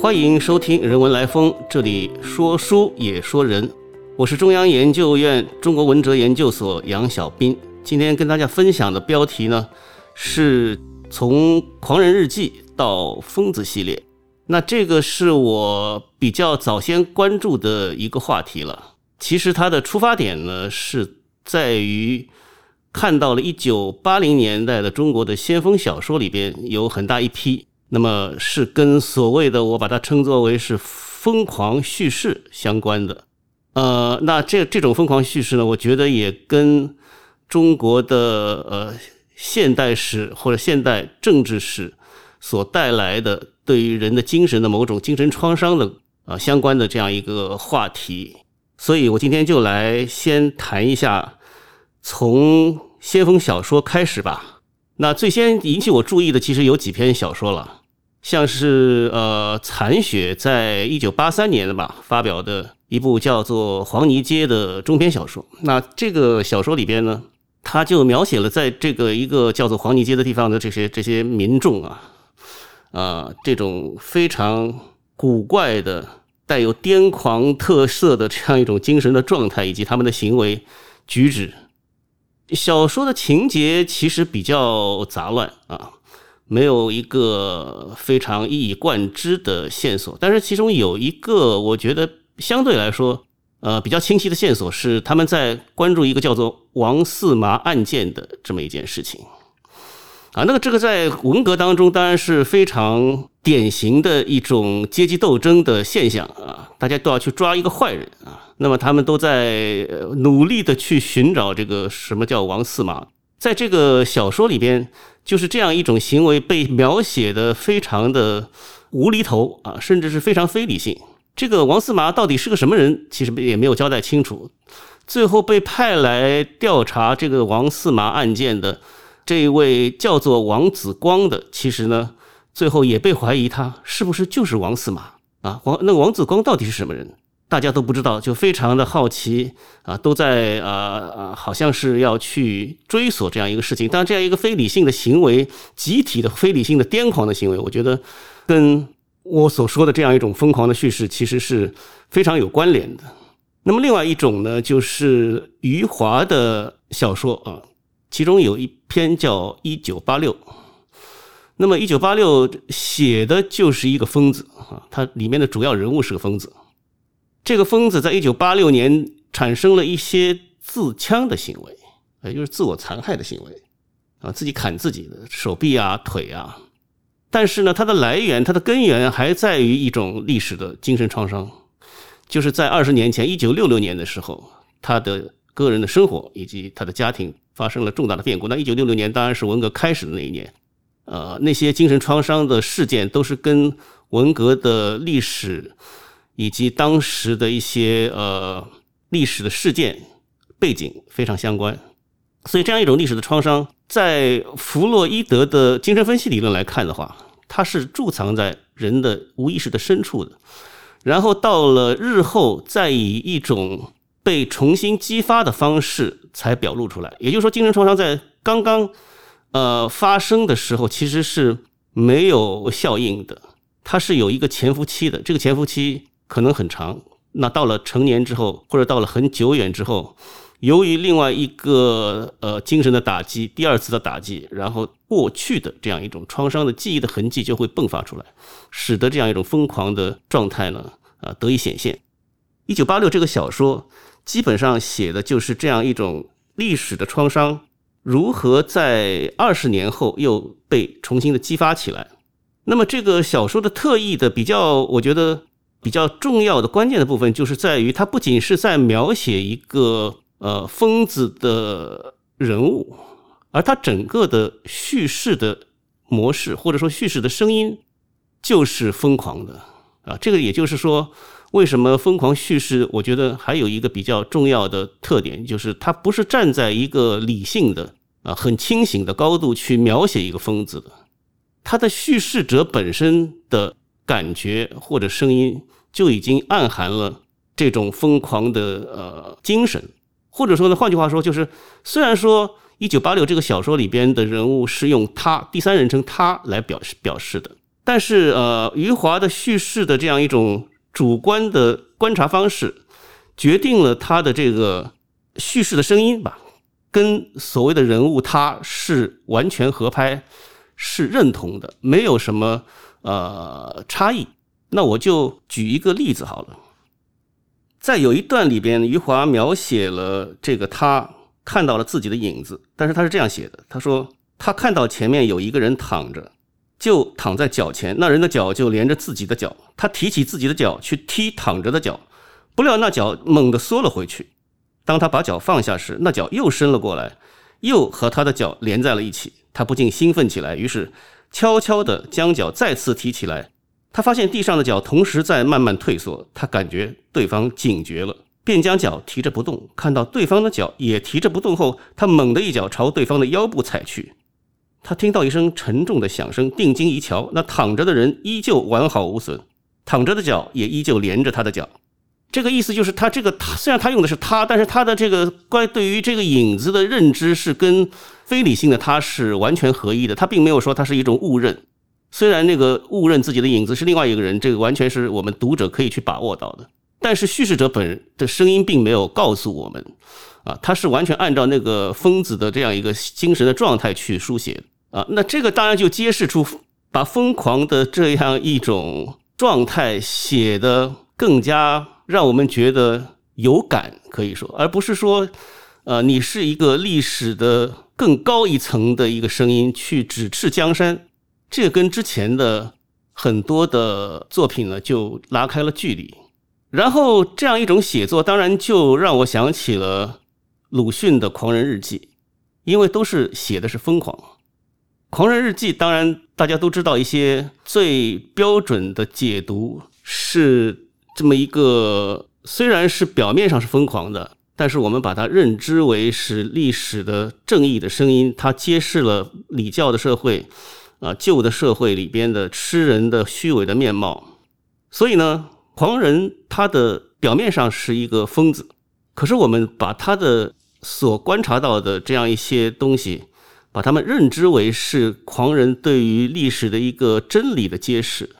欢迎收听《人文来风》，这里说书也说人。我是中央研究院中国文哲研究所杨小斌。今天跟大家分享的标题呢，是从《狂人日记》到《疯子》系列。那这个是我比较早先关注的一个话题了。其实它的出发点呢，是在于看到了一九八零年代的中国的先锋小说里边有很大一批。那么是跟所谓的我把它称作为是疯狂叙事相关的，呃，那这这种疯狂叙事呢，我觉得也跟中国的呃现代史或者现代政治史所带来的对于人的精神的某种精神创伤的啊相关的这样一个话题，所以我今天就来先谈一下从先锋小说开始吧。那最先引起我注意的其实有几篇小说了。像是呃，残雪在一九八三年的吧发表的一部叫做《黄泥街》的中篇小说。那这个小说里边呢，他就描写了在这个一个叫做黄泥街的地方的这些这些民众啊，啊，这种非常古怪的、带有癫狂特色的这样一种精神的状态，以及他们的行为举止。小说的情节其实比较杂乱啊。没有一个非常一以贯之的线索，但是其中有一个我觉得相对来说，呃，比较清晰的线索是他们在关注一个叫做王四麻案件的这么一件事情，啊，那个这个在文革当中当然是非常典型的一种阶级斗争的现象啊，大家都要去抓一个坏人啊，那么他们都在努力的去寻找这个什么叫王四麻，在这个小说里边。就是这样一种行为被描写的非常的无厘头啊，甚至是非常非理性。这个王四麻到底是个什么人，其实也没有交代清楚。最后被派来调查这个王四麻案件的这一位叫做王子光的，其实呢，最后也被怀疑他是不是就是王四麻啊？王那个王子光到底是什么人？大家都不知道，就非常的好奇啊，都在啊啊，好像是要去追索这样一个事情。但这样一个非理性的行为，集体的非理性的癫狂的行为，我觉得跟我所说的这样一种疯狂的叙事，其实是非常有关联的。那么另外一种呢，就是余华的小说啊，其中有一篇叫《一九八六》，那么《一九八六》写的就是一个疯子啊，它里面的主要人物是个疯子。这个疯子在一九八六年产生了一些自枪的行为，也就是自我残害的行为，啊，自己砍自己的手臂啊、腿啊。但是呢，它的来源、它的根源还在于一种历史的精神创伤，就是在二十年前，一九六六年的时候，他的个人的生活以及他的家庭发生了重大的变故。那一九六六年当然是文革开始的那一年，呃，那些精神创伤的事件都是跟文革的历史。以及当时的一些呃历史的事件背景非常相关，所以这样一种历史的创伤，在弗洛伊德的精神分析理论来看的话，它是贮藏在人的无意识的深处的，然后到了日后再以一种被重新激发的方式才表露出来。也就是说，精神创伤在刚刚呃发生的时候其实是没有效应的，它是有一个潜伏期的，这个潜伏期。可能很长，那到了成年之后，或者到了很久远之后，由于另外一个呃精神的打击，第二次的打击，然后过去的这样一种创伤的记忆的痕迹就会迸发出来，使得这样一种疯狂的状态呢啊得以显现。一九八六这个小说基本上写的就是这样一种历史的创伤如何在二十年后又被重新的激发起来。那么这个小说的特异的比较，我觉得。比较重要的关键的部分，就是在于它不仅是在描写一个呃疯子的人物，而它整个的叙事的模式或者说叙事的声音就是疯狂的啊。这个也就是说，为什么疯狂叙事？我觉得还有一个比较重要的特点，就是它不是站在一个理性的啊很清醒的高度去描写一个疯子的，它的叙事者本身的。感觉或者声音就已经暗含了这种疯狂的呃精神，或者说呢，换句话说，就是虽然说《一九八六》这个小说里边的人物是用他第三人称他来表示表示的，但是呃，余华的叙事的这样一种主观的观察方式，决定了他的这个叙事的声音吧，跟所谓的人物他是完全合拍，是认同的，没有什么呃差异。那我就举一个例子好了。在有一段里边，余华描写了这个他看到了自己的影子，但是他是这样写的：他说他看到前面有一个人躺着，就躺在脚前，那人的脚就连着自己的脚，他提起自己的脚去踢躺着的脚，不料那脚猛地缩了回去。当他把脚放下时，那脚又伸了过来，又和他的脚连在了一起，他不禁兴奋起来，于是悄悄地将脚再次提起来。他发现地上的脚同时在慢慢退缩，他感觉对方警觉了，便将脚提着不动。看到对方的脚也提着不动后，他猛地一脚朝对方的腰部踩去。他听到一声沉重的响声，定睛一瞧，那躺着的人依旧完好无损，躺着的脚也依旧连着他的脚。这个意思就是，他这个他虽然他用的是他，但是他的这个关对于这个影子的认知是跟非理性的他是完全合一的。他并没有说他是一种误认。虽然那个误认自己的影子是另外一个人，这个完全是我们读者可以去把握到的，但是叙事者本的声音并没有告诉我们，啊，他是完全按照那个疯子的这样一个精神的状态去书写啊，那这个当然就揭示出把疯狂的这样一种状态写的更加让我们觉得有感，可以说，而不是说，呃，你是一个历史的更高一层的一个声音去指斥江山。这跟之前的很多的作品呢，就拉开了距离。然后这样一种写作，当然就让我想起了鲁迅的《狂人日记》，因为都是写的是疯狂。《狂人日记》当然大家都知道，一些最标准的解读是这么一个，虽然是表面上是疯狂的，但是我们把它认知为是历史的正义的声音，它揭示了礼教的社会。啊，旧的社会里边的吃人的虚伪的面貌，所以呢，狂人他的表面上是一个疯子，可是我们把他的所观察到的这样一些东西，把他们认知为是狂人对于历史的一个真理的揭示。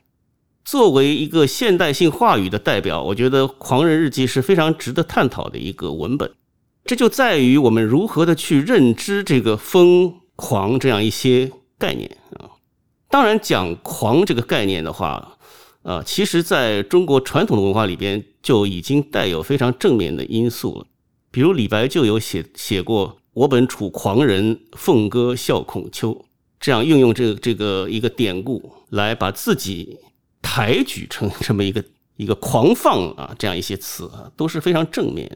作为一个现代性话语的代表，我觉得《狂人日记》是非常值得探讨的一个文本。这就在于我们如何的去认知这个疯狂这样一些概念啊。当然，讲“狂”这个概念的话，呃，其实在中国传统的文化里边就已经带有非常正面的因素了。比如李白就有写写过“我本楚狂人，凤歌笑孔丘”，这样运用这个这个一个典故来把自己抬举成这么一个一个狂放啊，这样一些词啊，都是非常正面。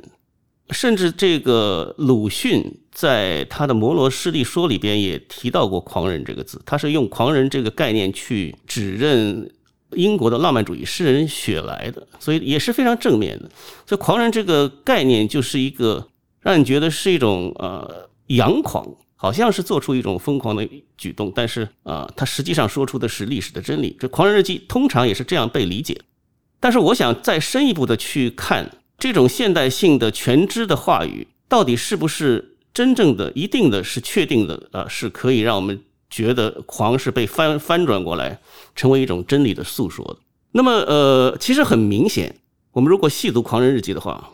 甚至这个鲁迅在他的《摩罗诗力说》里边也提到过“狂人”这个字，他是用“狂人”这个概念去指认英国的浪漫主义诗人雪莱的，所以也是非常正面的。所以“狂人”这个概念就是一个让你觉得是一种呃阳狂，好像是做出一种疯狂的举动，但是啊，他实际上说出的是历史的真理。这《狂人日记》通常也是这样被理解。但是我想再深一步的去看。这种现代性的全知的话语，到底是不是真正的、一定的是确定的？啊，是可以让我们觉得狂是被翻翻转过来，成为一种真理的诉说的。那么，呃，其实很明显，我们如果细读《狂人日记》的话，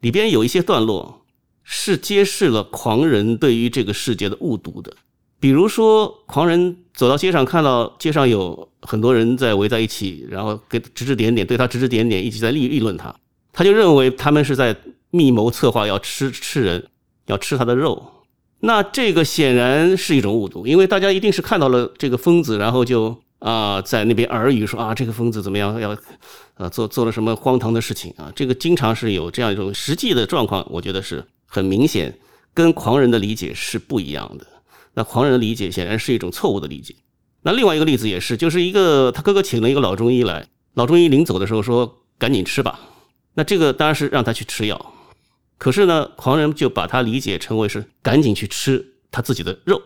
里边有一些段落是揭示了狂人对于这个世界的误读的。比如说，狂人走到街上，看到街上有很多人在围在一起，然后给指指点点，对他指指点点，一直在议议论他。他就认为他们是在密谋策划要吃吃人，要吃他的肉。那这个显然是一种误读，因为大家一定是看到了这个疯子，然后就啊在那边耳语说啊这个疯子怎么样，要呃做做了什么荒唐的事情啊。这个经常是有这样一种实际的状况，我觉得是很明显，跟狂人的理解是不一样的。那狂人的理解显然是一种错误的理解。那另外一个例子也是，就是一个他哥哥请了一个老中医来，老中医临走的时候说赶紧吃吧。那这个当然是让他去吃药，可是呢，狂人就把他理解成为是赶紧去吃他自己的肉，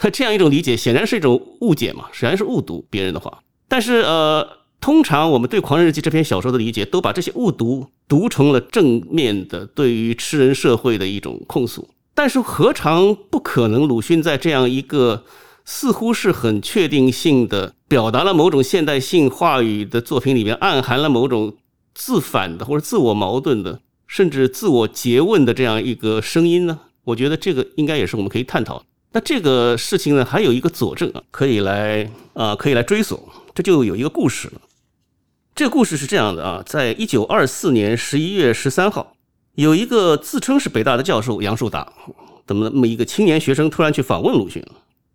那 这样一种理解显然是一种误解嘛，显然是误读别人的话。但是呃，通常我们对《狂人日记》这篇小说的理解，都把这些误读读成了正面的对于吃人社会的一种控诉。但是何尝不可能？鲁迅在这样一个似乎是很确定性的表达了某种现代性话语的作品里面，暗含了某种自反的或者自我矛盾的，甚至自我诘问的这样一个声音呢？我觉得这个应该也是我们可以探讨。那这个事情呢，还有一个佐证啊，可以来啊，可以来追索。这就有一个故事了。这个故事是这样的啊，在一九二四年十一月十三号，有一个自称是北大的教授杨树达，怎么那么一个青年学生突然去访问鲁迅。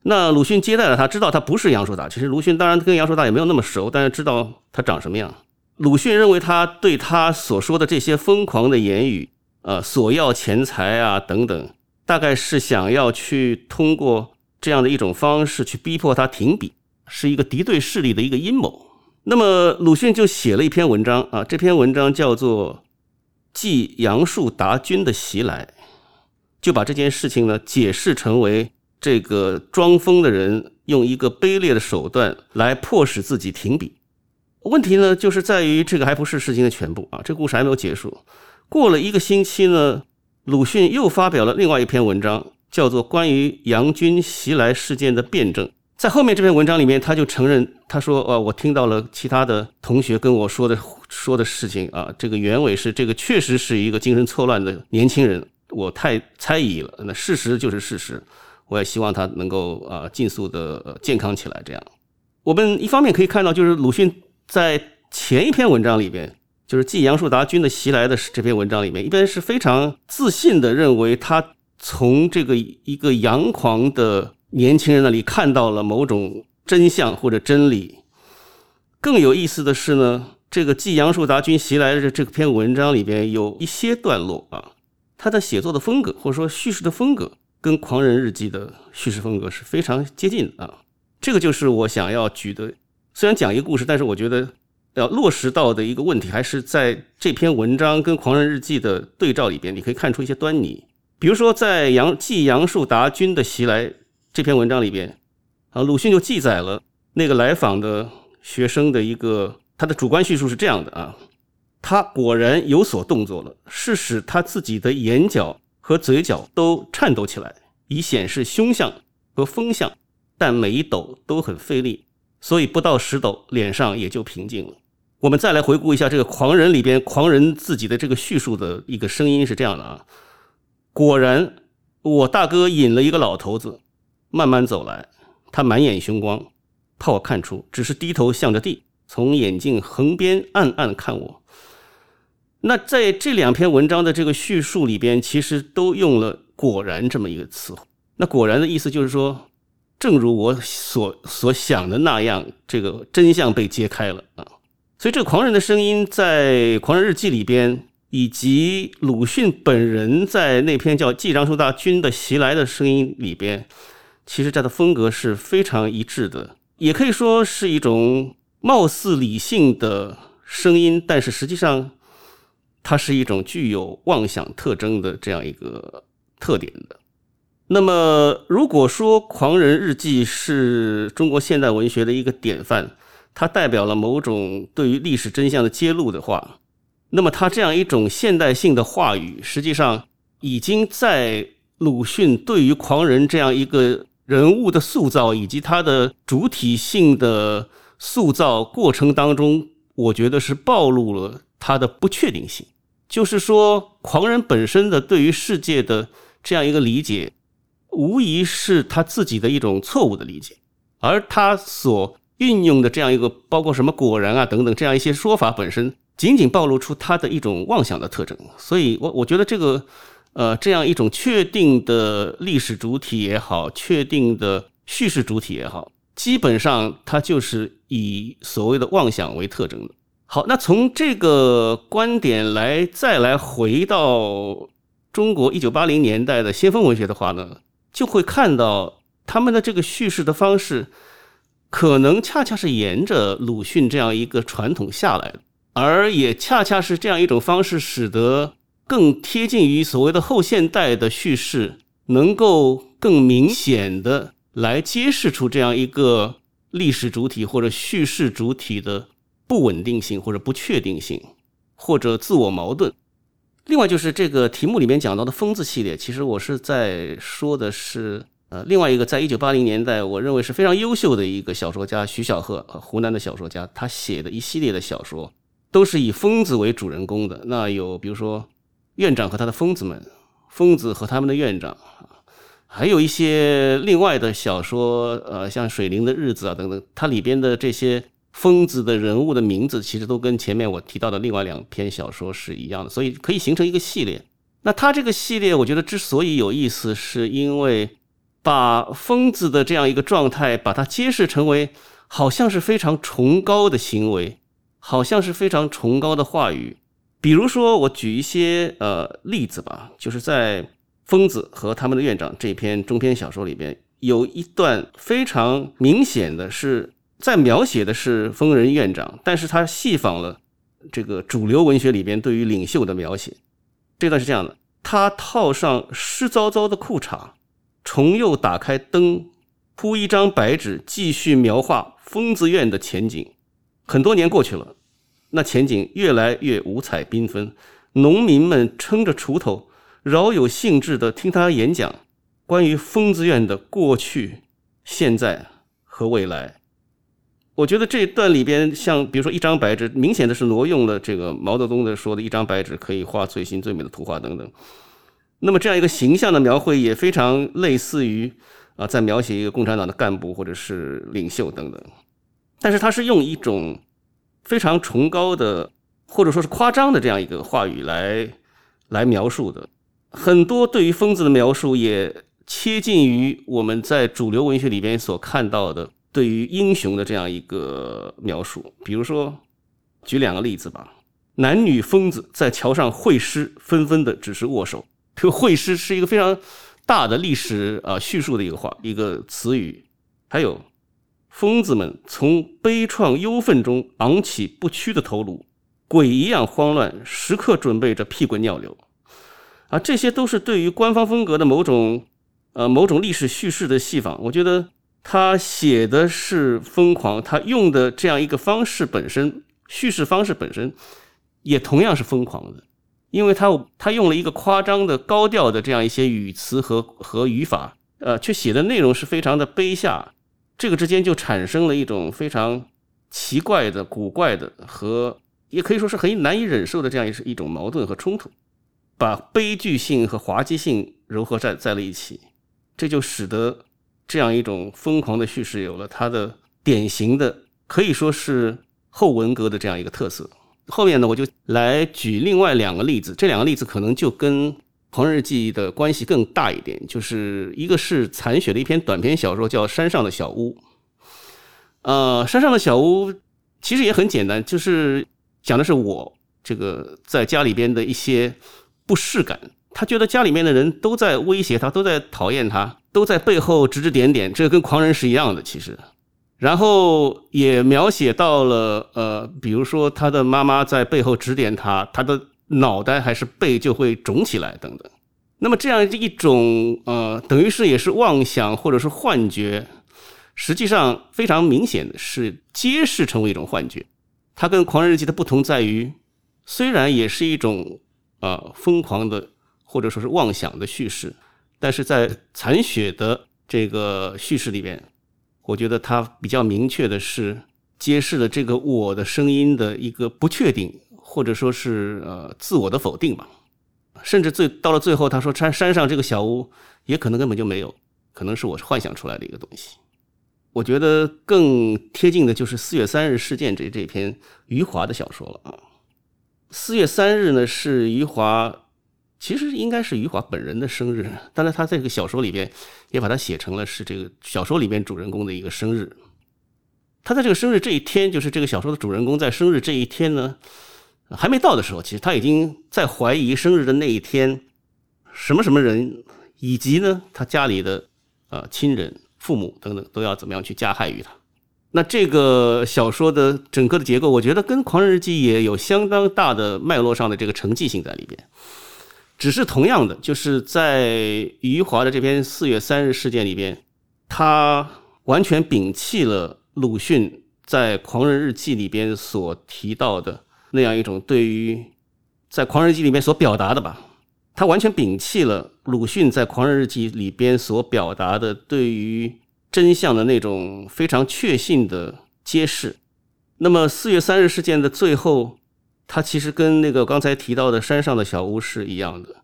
那鲁迅接待了他，知道他不是杨树达。其实鲁迅当然跟杨树达也没有那么熟，但是知道他长什么样。鲁迅认为他对他所说的这些疯狂的言语，呃，索要钱财啊等等，大概是想要去通过这样的一种方式去逼迫他停笔，是一个敌对势力的一个阴谋。那么鲁迅就写了一篇文章啊，这篇文章叫做《继杨树达军的袭来》，就把这件事情呢解释成为。这个装疯的人用一个卑劣的手段来迫使自己停笔。问题呢，就是在于这个还不是事情的全部啊，这故事还没有结束。过了一个星期呢，鲁迅又发表了另外一篇文章，叫做《关于杨军袭来事件的辩证》。在后面这篇文章里面，他就承认，他说：“呃，我听到了其他的同学跟我说的说的事情啊，这个原委是这个确实是一个精神错乱的年轻人，我太猜疑了。那事实就是事实。”我也希望他能够啊，尽速的健康起来。这样，我们一方面可以看到，就是鲁迅在前一篇文章里边，就是继杨树达军的袭来的这篇文章里面，一边是非常自信的认为他从这个一个阳狂的年轻人那里看到了某种真相或者真理。更有意思的是呢，这个继杨树达军袭来的这篇文章里边有一些段落啊，他的写作的风格或者说叙事的风格。跟《狂人日记》的叙事风格是非常接近的啊，这个就是我想要举的。虽然讲一个故事，但是我觉得要落实到的一个问题，还是在这篇文章跟《狂人日记》的对照里边，你可以看出一些端倪。比如说，在杨继杨树达军的袭来这篇文章里边，啊，鲁迅就记载了那个来访的学生的一个他的主观叙述是这样的啊，他果然有所动作了，是使他自己的眼角。和嘴角都颤抖起来，以显示凶相和风相，但每一抖都很费力，所以不到十抖，脸上也就平静了。我们再来回顾一下这个狂人里边狂人自己的这个叙述的一个声音是这样的啊：果然，我大哥引了一个老头子，慢慢走来，他满眼凶光，怕我看出，只是低头向着地，从眼镜横边暗暗看我。那在这两篇文章的这个叙述里边，其实都用了“果然”这么一个词。那“果然”的意思就是说，正如我所所想的那样，这个真相被揭开了啊。所以，这个狂人的声音在《狂人日记》里边，以及鲁迅本人在那篇叫《继杨树大军的袭来》的声音里边，其实它的风格是非常一致的，也可以说是一种貌似理性的声音，但是实际上。它是一种具有妄想特征的这样一个特点的。那么，如果说《狂人日记》是中国现代文学的一个典范，它代表了某种对于历史真相的揭露的话，那么它这样一种现代性的话语，实际上已经在鲁迅对于狂人这样一个人物的塑造以及他的主体性的塑造过程当中，我觉得是暴露了他的不确定性。就是说，狂人本身的对于世界的这样一个理解，无疑是他自己的一种错误的理解，而他所运用的这样一个包括什么果然啊等等这样一些说法本身，仅仅暴露出他的一种妄想的特征。所以，我我觉得这个，呃，这样一种确定的历史主体也好，确定的叙事主体也好，基本上它就是以所谓的妄想为特征的。好，那从这个观点来再来回到中国一九八零年代的先锋文学的话呢，就会看到他们的这个叙事的方式，可能恰恰是沿着鲁迅这样一个传统下来的，而也恰恰是这样一种方式，使得更贴近于所谓的后现代的叙事，能够更明显的来揭示出这样一个历史主体或者叙事主体的。不稳定性或者不确定性，或者自我矛盾。另外就是这个题目里面讲到的“疯子”系列，其实我是在说的是呃，另外一个在一九八零年代，我认为是非常优秀的一个小说家徐小鹤，湖南的小说家，他写的一系列的小说都是以疯子为主人公的。那有比如说院长和他的疯子们，疯子和他们的院长，还有一些另外的小说，呃，像水灵的日子啊等等，它里边的这些疯子的人物的名字，其实都跟前面我提到的另外两篇小说是一样的，所以可以形成一个系列。那他这个系列，我觉得之所以有意思，是因为。把疯子的这样一个状态，把它揭示成为好像是非常崇高的行为，好像是非常崇高的话语。比如说，我举一些呃例子吧，就是在《疯子和他们的院长》这篇中篇小说里边，有一段非常明显的是在描写的是疯人院长，但是他戏仿了这个主流文学里边对于领袖的描写。这段是这样的：他套上湿糟糟的裤衩。重又打开灯，铺一张白纸，继续描画疯子院的前景。很多年过去了，那前景越来越五彩缤纷。农民们撑着锄头，饶有兴致地听他演讲关于疯子院的过去、现在和未来。我觉得这段里边，像比如说一张白纸，明显的是挪用了这个毛泽东的说的一张白纸可以画最新最美的图画等等。那么这样一个形象的描绘也非常类似于啊，在描写一个共产党的干部或者是领袖等等，但是他是用一种非常崇高的或者说是夸张的这样一个话语来来描述的。很多对于疯子的描述也切近于我们在主流文学里边所看到的对于英雄的这样一个描述。比如说，举两个例子吧：男女疯子在桥上会师，纷纷的只是握手。这个会师是一个非常大的历史啊叙述的一个话一个词语，还有疯子们从悲怆忧愤中昂起不屈的头颅，鬼一样慌乱，时刻准备着屁滚尿流，啊，这些都是对于官方风格的某种呃某种历史叙事的戏仿。我觉得他写的是疯狂，他用的这样一个方式本身叙事方式本身也同样是疯狂的。因为他他用了一个夸张的高调的这样一些语词和和语法，呃，却写的内容是非常的卑下，这个之间就产生了一种非常奇怪的、古怪的和也可以说是很难以忍受的这样一一种矛盾和冲突，把悲剧性和滑稽性糅合在在了一起，这就使得这样一种疯狂的叙事有了它的典型的可以说是后文革的这样一个特色。后面呢，我就来举另外两个例子，这两个例子可能就跟《狂人日记》的关系更大一点，就是一个是残雪的一篇短篇小说，叫《山上的小屋》。呃，《山上的小屋》其实也很简单，就是讲的是我这个在家里边的一些不适感。他觉得家里面的人都在威胁他，都在讨厌他，都在背后指指点点，这跟狂人是一样的，其实。然后也描写到了，呃，比如说他的妈妈在背后指点他，他的脑袋还是背就会肿起来等等。那么这样一种，呃，等于是也是妄想或者是幻觉，实际上非常明显的是揭示成为一种幻觉。它跟《狂人日记》的不同在于，虽然也是一种啊疯狂的或者说是妄想的叙事，但是在残雪的这个叙事里边。我觉得它比较明确的是揭示了这个我的声音的一个不确定，或者说是呃自我的否定吧。甚至最到了最后，他说山山上这个小屋也可能根本就没有，可能是我幻想出来的一个东西。我觉得更贴近的就是四月三日事件这这篇余华的小说了啊。四月三日呢是余华。其实应该是余华本人的生日，当然他在这个小说里边也把它写成了是这个小说里边主人公的一个生日。他在这个生日这一天，就是这个小说的主人公在生日这一天呢，还没到的时候，其实他已经在怀疑生日的那一天什么什么人，以及呢他家里的呃亲人、父母等等都要怎么样去加害于他。那这个小说的整个的结构，我觉得跟《狂人日记》也有相当大的脉络上的这个承继性在里边。只是同样的，就是在余华的这篇《四月三日事件》里边，他完全摒弃了鲁迅在《狂人日记》里边所提到的那样一种对于在《狂人日记》里面所表达的吧，他完全摒弃了鲁迅在《狂人日记》里边所表达的对于真相的那种非常确信的揭示。那么四月三日事件的最后，他其实跟那个刚才提到的山上的小屋是一样的，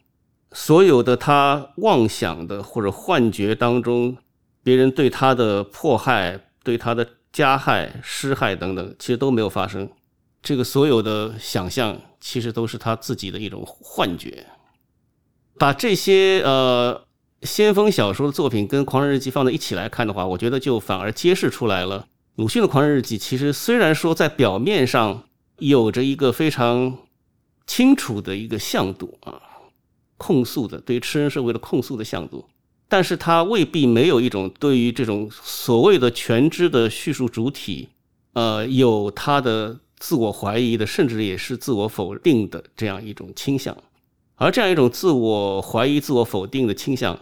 所有的他妄想的或者幻觉当中，别人对他的迫害、对他的加害、施害等等，其实都没有发生。这个所有的想象，其实都是他自己的一种幻觉。把这些呃先锋小说的作品跟《狂人日记》放在一起来看的话，我觉得就反而揭示出来了。鲁迅的《狂人日记》其实虽然说在表面上有着一个非常清楚的一个向度啊，控诉的对于吃人社会的控诉的向度，但是它未必没有一种对于这种所谓的全知的叙述主体，呃，有他的。自我怀疑的，甚至也是自我否定的这样一种倾向，而这样一种自我怀疑、自我否定的倾向，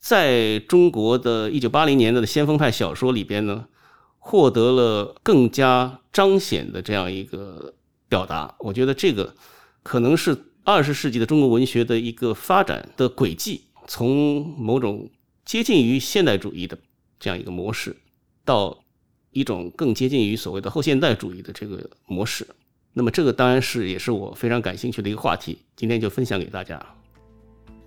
在中国的一九八零年代的先锋派小说里边呢，获得了更加彰显的这样一个表达。我觉得这个可能是二十世纪的中国文学的一个发展的轨迹，从某种接近于现代主义的这样一个模式，到。一种更接近于所谓的后现代主义的这个模式，那么这个当然是也是我非常感兴趣的一个话题，今天就分享给大家。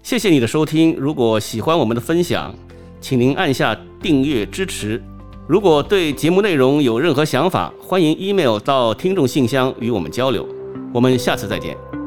谢谢你的收听，如果喜欢我们的分享，请您按下订阅支持。如果对节目内容有任何想法，欢迎 email 到听众信箱与我们交流。我们下次再见。